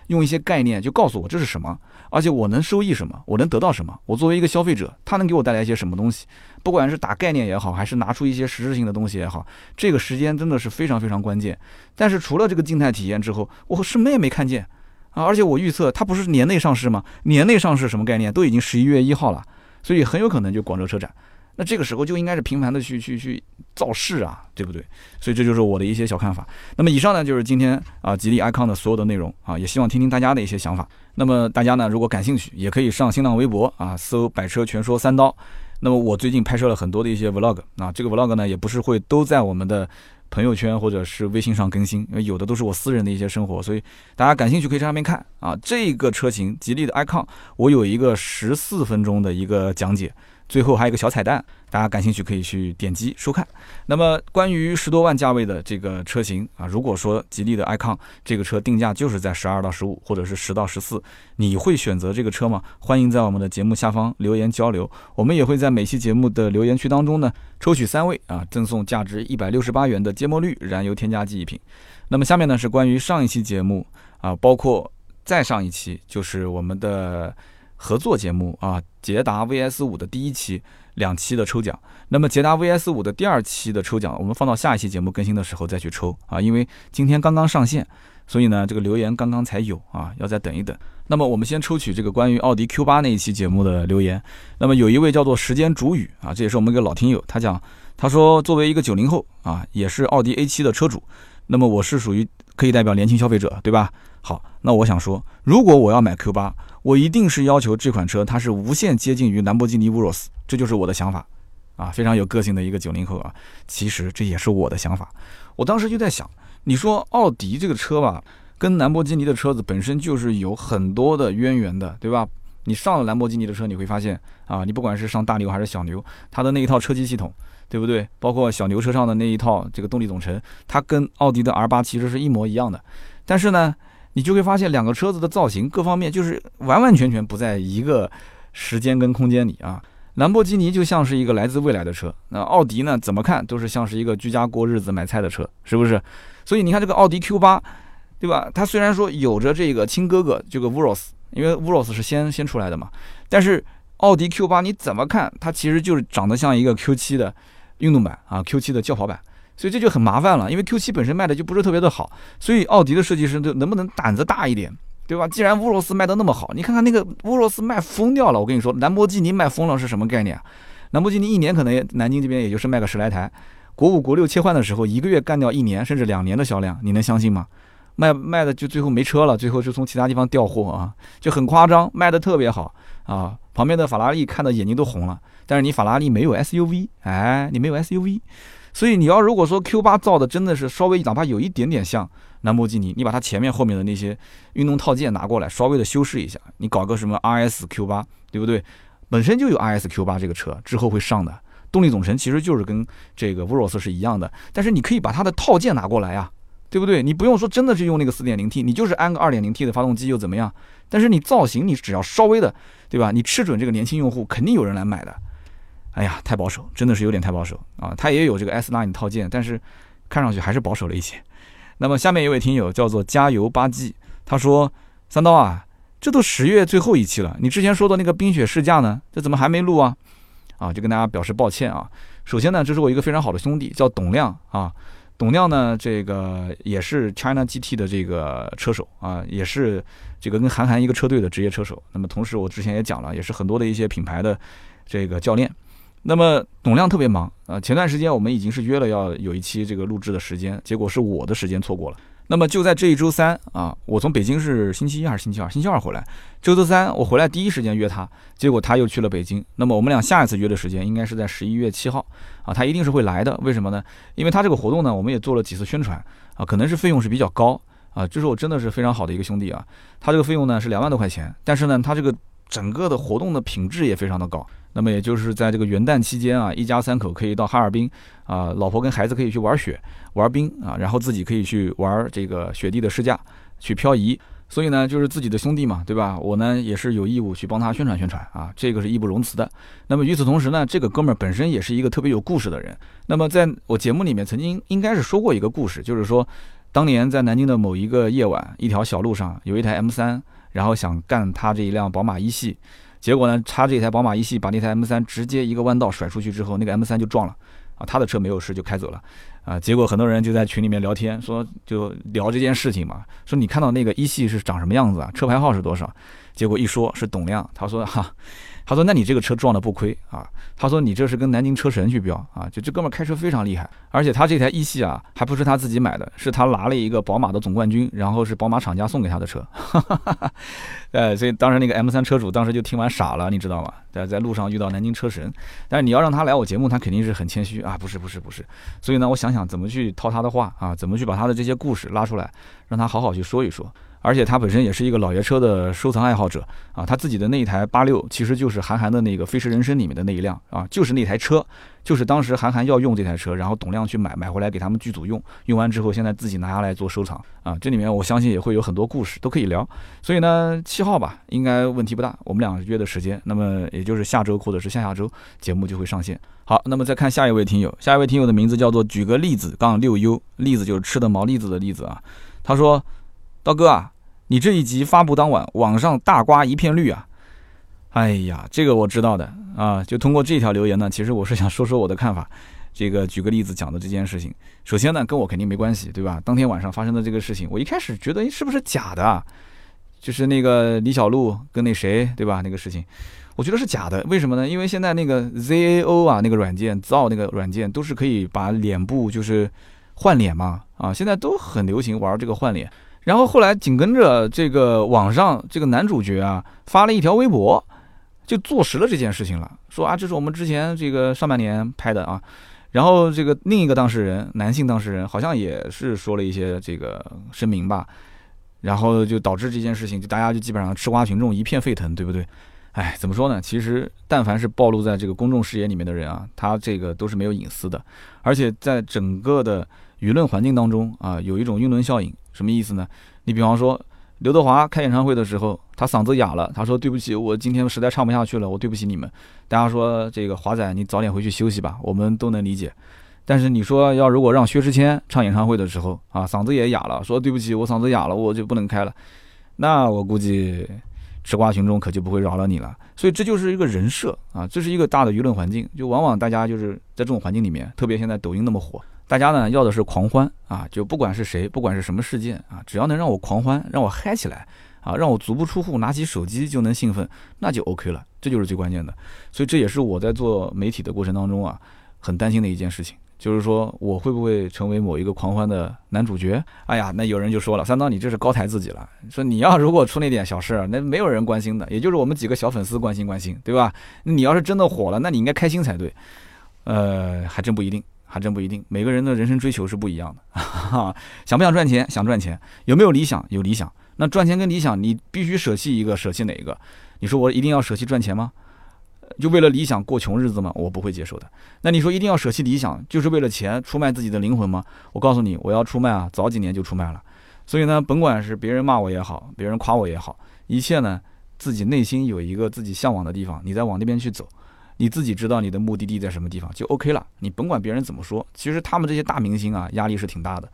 用一些概念就告诉我这是什么，而且我能收益什么，我能得到什么。我作为一个消费者，它能给我带来一些什么东西？不管是打概念也好，还是拿出一些实质性的东西也好，这个时间真的是非常非常关键。但是除了这个静态体验之后，我什么也没看见。啊！而且我预测它不是年内上市吗？年内上市什么概念？都已经十一月一号了，所以很有可能就广州车展。那这个时候就应该是频繁的去去去造势啊，对不对？所以这就是我的一些小看法。那么以上呢就是今天啊吉利 icon 的所有的内容啊，也希望听听大家的一些想法。那么大家呢如果感兴趣，也可以上新浪微博啊搜“百车全说三刀”。那么我最近拍摄了很多的一些 vlog 啊，这个 vlog 呢也不是会都在我们的。朋友圈或者是微信上更新，因为有的都是我私人的一些生活，所以大家感兴趣可以在上面看啊。这个车型吉利的 icon，我有一个十四分钟的一个讲解。最后还有一个小彩蛋，大家感兴趣可以去点击收看。那么关于十多万价位的这个车型啊，如果说吉利的 icon 这个车定价就是在十二到十五，或者是十到十四，你会选择这个车吗？欢迎在我们的节目下方留言交流，我们也会在每期节目的留言区当中呢抽取三位啊，赠送价值一百六十八元的芥末绿燃油添加剂一瓶。那么下面呢是关于上一期节目啊，包括再上一期就是我们的。合作节目啊，捷达 VS 五的第一期、两期的抽奖。那么捷达 VS 五的第二期的抽奖，我们放到下一期节目更新的时候再去抽啊，因为今天刚刚上线，所以呢这个留言刚刚才有啊，要再等一等。那么我们先抽取这个关于奥迪 Q 八那一期节目的留言。那么有一位叫做时间煮雨啊，这也是我们一个老听友，他讲他说作为一个九零后啊，也是奥迪 A 七的车主，那么我是属于可以代表年轻消费者，对吧？好，那我想说，如果我要买 Q 八。我一定是要求这款车，它是无限接近于兰博基尼 Urus，这就是我的想法，啊，非常有个性的一个九零后啊。其实这也是我的想法。我当时就在想，你说奥迪这个车吧，跟兰博基尼的车子本身就是有很多的渊源的，对吧？你上了兰博基尼的车，你会发现啊，你不管是上大牛还是小牛，它的那一套车机系统，对不对？包括小牛车上的那一套这个动力总成，它跟奥迪的 R 八其实是一模一样的。但是呢，你就会发现，两个车子的造型各方面就是完完全全不在一个时间跟空间里啊。兰博基尼就像是一个来自未来的车，那奥迪呢，怎么看都是像是一个居家过日子买菜的车，是不是？所以你看这个奥迪 Q 八，对吧？它虽然说有着这个亲哥哥这个 Urus 因为 Uros 是先先出来的嘛。但是奥迪 Q 八你怎么看，它其实就是长得像一个 Q 七的运动版啊，Q 七的轿跑版，所以这就很麻烦了。因为 Q 七本身卖的就不是特别的好，所以奥迪的设计师就能不能胆子大一点，对吧？既然乌罗斯卖的那么好，你看看那个乌罗斯卖疯掉了。我跟你说，兰博基尼卖疯了是什么概念？兰博基尼一年可能南京这边也就是卖个十来台，国五国六切换的时候，一个月干掉一年甚至两年的销量，你能相信吗？卖卖的就最后没车了，最后就从其他地方调货啊，就很夸张，卖的特别好啊。旁边的法拉利看到眼睛都红了，但是你法拉利没有 SUV，哎，你没有 SUV，所以你要如果说 Q 八造的真的是稍微哪怕有一点点像兰博基尼，你把它前面后面的那些运动套件拿过来，稍微的修饰一下，你搞个什么 RS Q 八，对不对？本身就有 RS Q 八这个车，之后会上的动力总成其实就是跟这个 v 罗斯是一样的，但是你可以把它的套件拿过来呀。对不对？你不用说真的是用那个 4.0T，你就是安个 2.0T 的发动机又怎么样？但是你造型你只要稍微的，对吧？你吃准这个年轻用户，肯定有人来买的。哎呀，太保守，真的是有点太保守啊！它也有这个 S Line 套件，但是看上去还是保守了一些。那么下面一位听友叫做加油八 G，他说：“三刀啊，这都十月最后一期了，你之前说的那个冰雪试驾呢？这怎么还没录啊？”啊，就跟大家表示抱歉啊。首先呢，这是我一个非常好的兄弟，叫董亮啊。董亮呢，这个也是 China GT 的这个车手啊，也是这个跟韩寒一个车队的职业车手。那么同时，我之前也讲了，也是很多的一些品牌的这个教练。那么董亮特别忙啊，前段时间我们已经是约了要有一期这个录制的时间，结果是我的时间错过了。那么就在这一周三啊，我从北京是星期一还是星期二？星期二回来。周周三我回来第一时间约他，结果他又去了北京。那么我们俩下一次约的时间应该是在十一月七号啊，他一定是会来的。为什么呢？因为他这个活动呢，我们也做了几次宣传啊，可能是费用是比较高啊。这是我真的是非常好的一个兄弟啊，他这个费用呢是两万多块钱，但是呢，他这个整个的活动的品质也非常的高。那么也就是在这个元旦期间啊，一家三口可以到哈尔滨啊，老婆跟孩子可以去玩雪、玩冰啊，然后自己可以去玩这个雪地的试驾、去漂移。所以呢，就是自己的兄弟嘛，对吧？我呢也是有义务去帮他宣传宣传啊，这个是义不容辞的。那么与此同时呢，这个哥们儿本身也是一个特别有故事的人。那么在我节目里面曾经应该是说过一个故事，就是说当年在南京的某一个夜晚，一条小路上有一台 M3，然后想干他这一辆宝马一系。结果呢，他这台宝马一系把那台 M 三直接一个弯道甩出去之后，那个 M 三就撞了，啊，他的车没有事就开走了，啊，结果很多人就在群里面聊天，说就聊这件事情嘛，说你看到那个一系是长什么样子啊？车牌号是多少？结果一说是董亮，他说哈。他说：“那你这个车撞的不亏啊？”他说：“你这是跟南京车神去飙啊？”就这哥们开车非常厉害，而且他这台一系啊，还不是他自己买的，是他拿了一个宝马的总冠军，然后是宝马厂家送给他的车。(laughs) 呃，所以当时那个 M3 车主当时就听完傻了，你知道吗？在在路上遇到南京车神，但是你要让他来我节目，他肯定是很谦虚啊，不是不是不是。所以呢，我想想怎么去套他的话啊，怎么去把他的这些故事拉出来，让他好好去说一说。而且他本身也是一个老爷车的收藏爱好者啊，他自己的那一台八六其实就是韩寒的那个《飞驰人生》里面的那一辆啊，就是那台车，就是当时韩寒要用这台车，然后董亮去买，买回来给他们剧组用，用完之后现在自己拿下来做收藏啊，这里面我相信也会有很多故事都可以聊，所以呢，七号吧应该问题不大，我们俩约的时间，那么也就是下周或者是下下周节目就会上线。好，那么再看下一位听友，下一位听友的名字叫做举个例子杠六 U，例子就是吃的毛栗子的例子啊，他说。刀哥啊，你这一集发布当晚，网上大瓜一片绿啊！哎呀，这个我知道的啊。就通过这条留言呢，其实我是想说说我的看法。这个举个例子讲的这件事情，首先呢，跟我肯定没关系，对吧？当天晚上发生的这个事情，我一开始觉得是不是假的？就是那个李小璐跟那谁，对吧？那个事情，我觉得是假的。为什么呢？因为现在那个 ZAO 啊，那个软件造那个软件都是可以把脸部就是换脸嘛，啊，现在都很流行玩这个换脸。然后后来紧跟着这个网上这个男主角啊发了一条微博，就坐实了这件事情了，说啊这是我们之前这个上半年拍的啊，然后这个另一个当事人男性当事人好像也是说了一些这个声明吧，然后就导致这件事情就大家就基本上吃瓜群众一片沸腾，对不对？哎，怎么说呢？其实但凡是暴露在这个公众视野里面的人啊，他这个都是没有隐私的，而且在整个的舆论环境当中啊，有一种晕轮效应。什么意思呢？你比方说，刘德华开演唱会的时候，他嗓子哑了，他说：“对不起，我今天实在唱不下去了，我对不起你们。”大家说：“这个华仔，你早点回去休息吧。”我们都能理解。但是你说要如果让薛之谦唱演唱会的时候啊，嗓子也哑了，说：“对不起，我嗓子哑了，我就不能开了。”那我估计吃瓜群众可就不会饶了你了。所以这就是一个人设啊，这是一个大的舆论环境，就往往大家就是在这种环境里面，特别现在抖音那么火，大家呢要的是狂欢啊，就不管是谁，不管是什么事件啊，只要能让我狂欢，让我嗨起来啊，让我足不出户拿起手机就能兴奋，那就 OK 了，这就是最关键的。所以这也是我在做媒体的过程当中啊，很担心的一件事情。就是说我会不会成为某一个狂欢的男主角？哎呀，那有人就说了，三刀你这是高抬自己了。说你要如果出那点小事，那没有人关心的，也就是我们几个小粉丝关心关心，对吧？你要是真的火了，那你应该开心才对。呃，还真不一定，还真不一定。每个人的人生追求是不一样的。(laughs) 哈想不想赚钱？想赚钱。有没有理想？有理想。那赚钱跟理想，你必须舍弃一个，舍弃哪一个？你说我一定要舍弃赚钱吗？就为了理想过穷日子吗？我不会接受的。那你说一定要舍弃理想，就是为了钱出卖自己的灵魂吗？我告诉你，我要出卖啊，早几年就出卖了。所以呢，甭管是别人骂我也好，别人夸我也好，一切呢，自己内心有一个自己向往的地方，你再往那边去走，你自己知道你的目的地在什么地方就 OK 了。你甭管别人怎么说，其实他们这些大明星啊，压力是挺大的。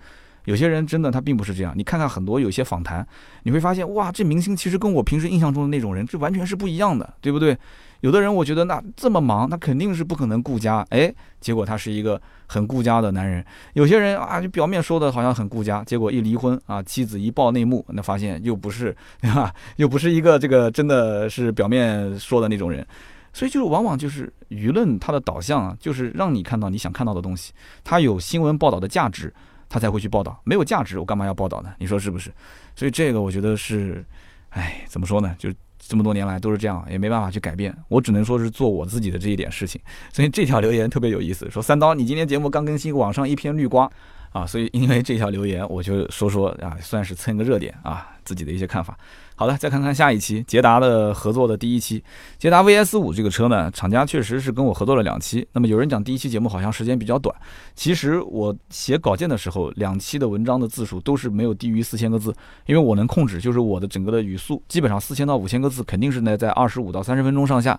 有些人真的他并不是这样，你看看很多有些访谈，你会发现哇，这明星其实跟我平时印象中的那种人，这完全是不一样的，对不对？有的人我觉得那这么忙，他肯定是不可能顾家，哎，结果他是一个很顾家的男人。有些人啊，就表面说的好像很顾家，结果一离婚啊，妻子一爆内幕，那发现又不是，对 (laughs) 吧？又不是一个这个真的是表面说的那种人。所以就是往往就是舆论它的导向啊，就是让你看到你想看到的东西，它有新闻报道的价值，他才会去报道。没有价值，我干嘛要报道呢？你说是不是？(laughs) 所以这个我觉得是，哎，怎么说呢？就。这么多年来都是这样，也没办法去改变，我只能说是做我自己的这一点事情。所以这条留言特别有意思，说三刀，你今天节目刚更新，网上一片绿瓜。啊，所以因为这条留言，我就说说啊，算是蹭个热点啊，自己的一些看法。好的，再看看下一期捷达的合作的第一期，捷达 VS 五这个车呢，厂家确实是跟我合作了两期。那么有人讲第一期节目好像时间比较短，其实我写稿件的时候，两期的文章的字数都是没有低于四千个字，因为我能控制，就是我的整个的语速，基本上四千到五千个字肯定是呢在二十五到三十分钟上下。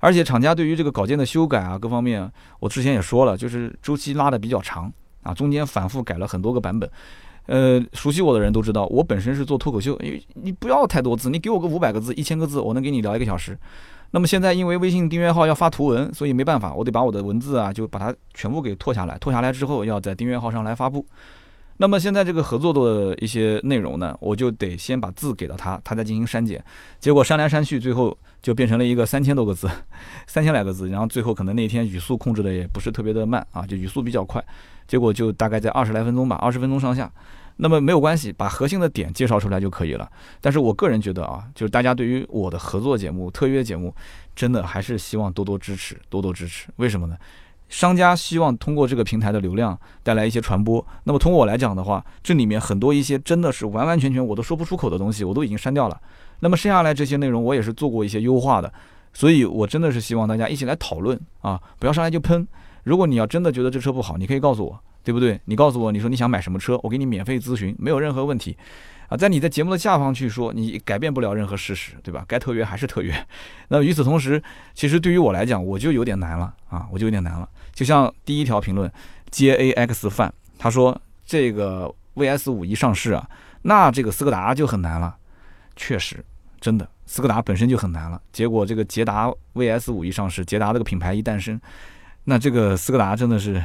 而且厂家对于这个稿件的修改啊，各方面，我之前也说了，就是周期拉的比较长。啊，中间反复改了很多个版本，呃，熟悉我的人都知道，我本身是做脱口秀，因为你不要太多字，你给我个五百个字、一千个字，我能给你聊一个小时。那么现在因为微信订阅号要发图文，所以没办法，我得把我的文字啊，就把它全部给拖下来，拖下来之后要在订阅号上来发布。那么现在这个合作的一些内容呢，我就得先把字给到他，他再进行删减。结果删来删去，最后就变成了一个三千多个字，(laughs) 三千来个字。然后最后可能那天语速控制的也不是特别的慢啊，就语速比较快。结果就大概在二十来分钟吧，二十分钟上下。那么没有关系，把核心的点介绍出来就可以了。但是我个人觉得啊，就是大家对于我的合作节目、特约节目，真的还是希望多多支持，多多支持。为什么呢？商家希望通过这个平台的流量带来一些传播，那么从我来讲的话，这里面很多一些真的是完完全全我都说不出口的东西，我都已经删掉了。那么剩下来这些内容，我也是做过一些优化的，所以我真的是希望大家一起来讨论啊，不要上来就喷。如果你要真的觉得这车不好，你可以告诉我，对不对？你告诉我，你说你想买什么车，我给你免费咨询，没有任何问题。啊，在你在节目的下方去说，你改变不了任何事实，对吧？该特约还是特约。(laughs) 那与此同时，其实对于我来讲，我就有点难了啊，我就有点难了。就像第一条评论，J A X 范，他说这个 V S 五一上市啊，那这个斯柯达就很难了。确实，真的，斯柯达本身就很难了。结果这个捷达 V S 五一上市，捷达这个品牌一诞生，那这个斯柯达真的是，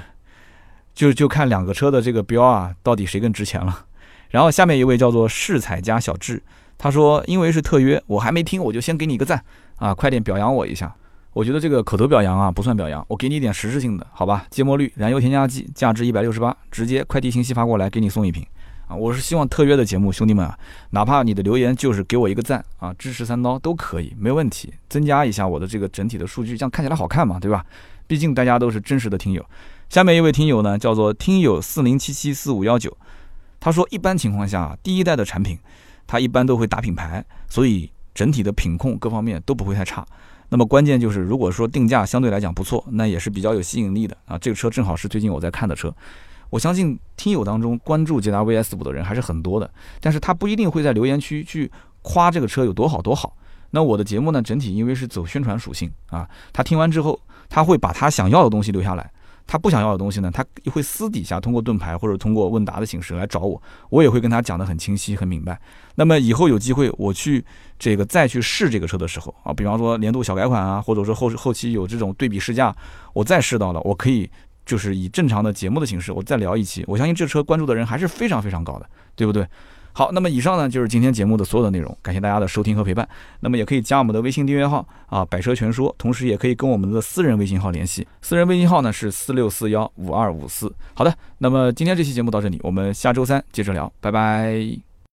就就看两个车的这个标啊，到底谁更值钱了。然后下面一位叫做世彩家小智，他说：“因为是特约，我还没听，我就先给你一个赞啊，快点表扬我一下。我觉得这个口头表扬啊不算表扬，我给你一点实质性的，好吧？芥末绿燃油添加剂，价值一百六十八，直接快递信息发过来，给你送一瓶啊！我是希望特约的节目，兄弟们啊，哪怕你的留言就是给我一个赞啊，支持三刀都可以，没问题，增加一下我的这个整体的数据，这样看起来好看嘛，对吧？毕竟大家都是真实的听友。下面一位听友呢，叫做听友四零七七四五幺九。”他说，一般情况下，第一代的产品，它一般都会打品牌，所以整体的品控各方面都不会太差。那么关键就是，如果说定价相对来讲不错，那也是比较有吸引力的啊。这个车正好是最近我在看的车，我相信听友当中关注捷达 VS 五的人还是很多的，但是他不一定会在留言区去夸这个车有多好多好。那我的节目呢，整体因为是走宣传属性啊，他听完之后，他会把他想要的东西留下来。他不想要的东西呢，他会私底下通过盾牌或者通过问答的形式来找我，我也会跟他讲得很清晰、很明白。那么以后有机会我去这个再去试这个车的时候啊，比方说年度小改款啊，或者说后后期有这种对比试驾，我再试到了，我可以就是以正常的节目的形式，我再聊一期。我相信这车关注的人还是非常非常高的，对不对？好，那么以上呢就是今天节目的所有的内容，感谢大家的收听和陪伴。那么也可以加我们的微信订阅号啊，百车全说，同时也可以跟我们的私人微信号联系，私人微信号呢是四六四幺五二五四。好的，那么今天这期节目到这里，我们下周三接着聊，拜拜。